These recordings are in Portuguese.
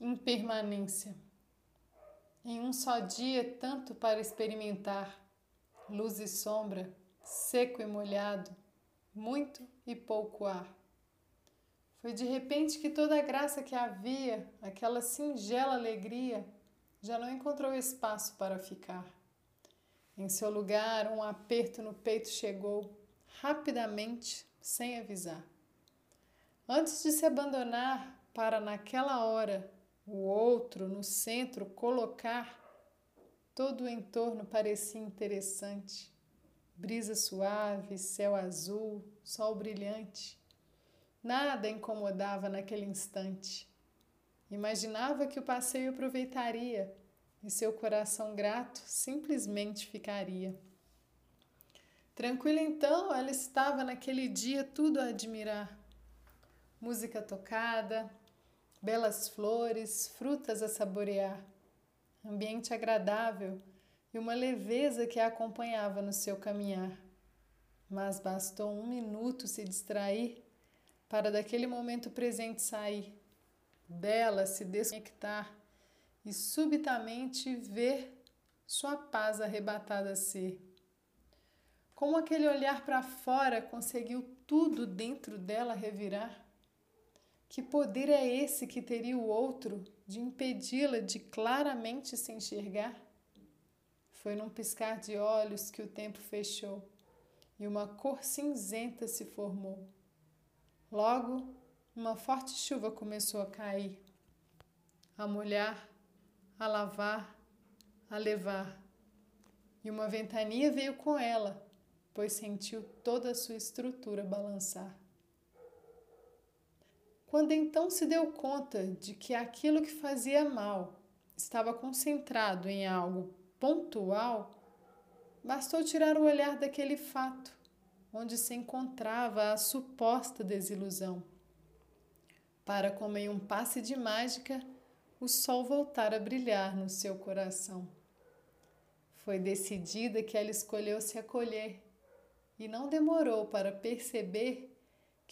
Impermanência. Em um só dia, tanto para experimentar, luz e sombra, seco e molhado, muito e pouco ar. Foi de repente que toda a graça que havia, aquela singela alegria, já não encontrou espaço para ficar. Em seu lugar, um aperto no peito chegou, rapidamente, sem avisar. Antes de se abandonar para, naquela hora, o outro no centro colocar, todo o entorno parecia interessante. Brisa suave, céu azul, sol brilhante. Nada incomodava naquele instante. Imaginava que o passeio aproveitaria e seu coração grato simplesmente ficaria. Tranquila então, ela estava naquele dia tudo a admirar. Música tocada, belas flores, frutas a saborear, ambiente agradável e uma leveza que a acompanhava no seu caminhar. Mas bastou um minuto se distrair para daquele momento presente sair, dela se desconectar e subitamente ver sua paz arrebatada ser. Como aquele olhar para fora conseguiu tudo dentro dela revirar? Que poder é esse que teria o outro de impedi-la de claramente se enxergar? Foi num piscar de olhos que o tempo fechou e uma cor cinzenta se formou. Logo, uma forte chuva começou a cair, a molhar, a lavar, a levar. E uma ventania veio com ela, pois sentiu toda a sua estrutura balançar. Quando então se deu conta de que aquilo que fazia mal estava concentrado em algo pontual, bastou tirar o olhar daquele fato onde se encontrava a suposta desilusão, para, como em um passe de mágica, o sol voltar a brilhar no seu coração. Foi decidida que ela escolheu se acolher e não demorou para perceber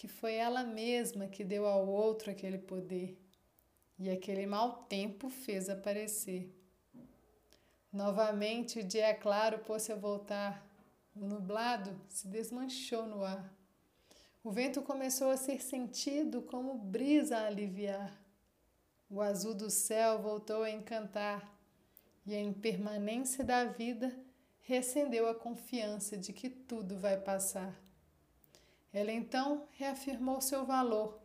que foi ela mesma que deu ao outro aquele poder e aquele mau tempo fez aparecer. Novamente o dia claro pôs-se a voltar, o nublado se desmanchou no ar. O vento começou a ser sentido como brisa a aliviar. O azul do céu voltou a encantar e a impermanência da vida reacendeu a confiança de que tudo vai passar. Ela então reafirmou seu valor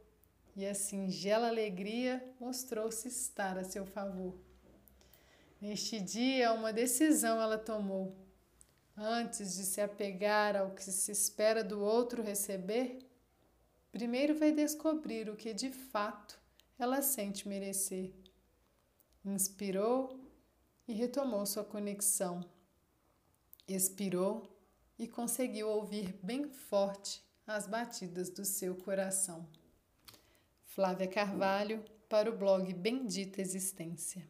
e a singela alegria mostrou-se estar a seu favor. Neste dia, uma decisão ela tomou. Antes de se apegar ao que se espera do outro receber, primeiro vai descobrir o que de fato ela sente merecer. Inspirou e retomou sua conexão. Expirou e conseguiu ouvir bem forte as batidas do seu coração. Flávia Carvalho, para o blog Bendita Existência.